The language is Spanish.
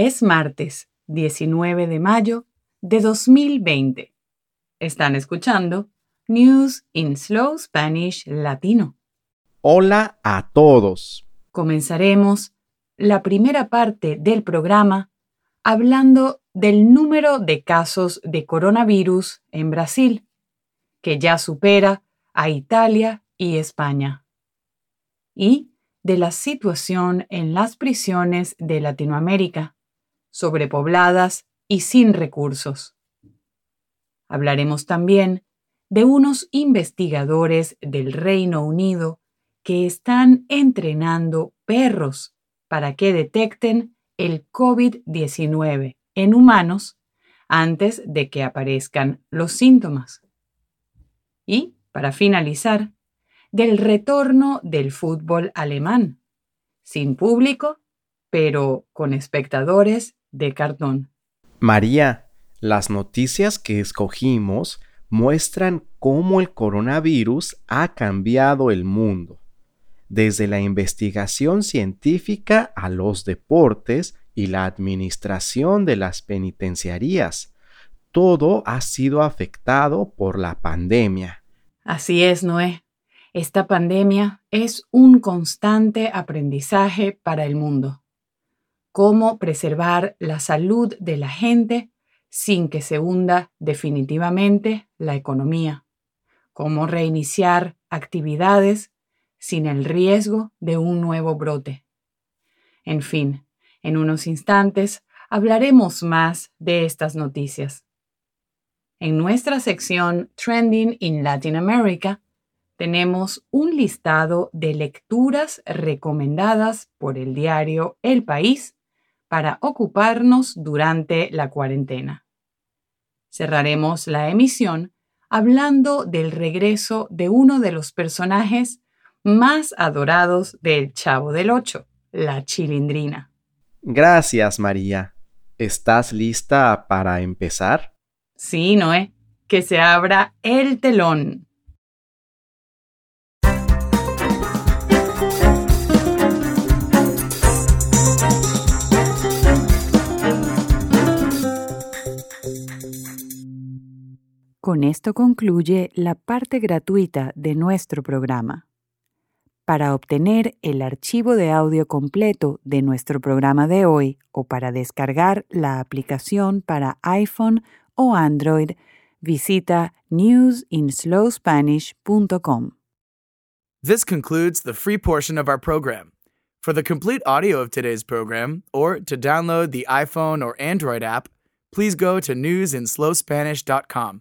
Es martes 19 de mayo de 2020. Están escuchando News in Slow Spanish Latino. Hola a todos. Comenzaremos la primera parte del programa hablando del número de casos de coronavirus en Brasil, que ya supera a Italia y España, y de la situación en las prisiones de Latinoamérica, sobrepobladas y sin recursos. Hablaremos también de unos investigadores del Reino Unido que están entrenando perros para que detecten el COVID-19 en humanos antes de que aparezcan los síntomas. Y, para finalizar, del retorno del fútbol alemán, sin público, pero con espectadores de cartón. María, las noticias que escogimos muestran cómo el coronavirus ha cambiado el mundo, desde la investigación científica a los deportes y la administración de las penitenciarías. Todo ha sido afectado por la pandemia. Así es, Noé. Esta pandemia es un constante aprendizaje para el mundo. Cómo preservar la salud de la gente sin que se hunda definitivamente la economía. Cómo reiniciar actividades sin el riesgo de un nuevo brote. En fin, en unos instantes hablaremos más de estas noticias. En nuestra sección Trending in Latin America tenemos un listado de lecturas recomendadas por el diario El País para ocuparnos durante la cuarentena. Cerraremos la emisión hablando del regreso de uno de los personajes más adorados del Chavo del Ocho, la Chilindrina. Gracias, María. ¿Estás lista para empezar? Sí, Noé. Que se abra el telón. Con esto concluye la parte gratuita de nuestro programa. Para obtener el archivo de audio completo de nuestro programa de hoy o para descargar la aplicación para iPhone o Android, visita newsinslowspanish.com. This concludes the free portion of our program. For the complete audio of today's program, or to download the iPhone or Android app, please go to newsinslowspanish.com.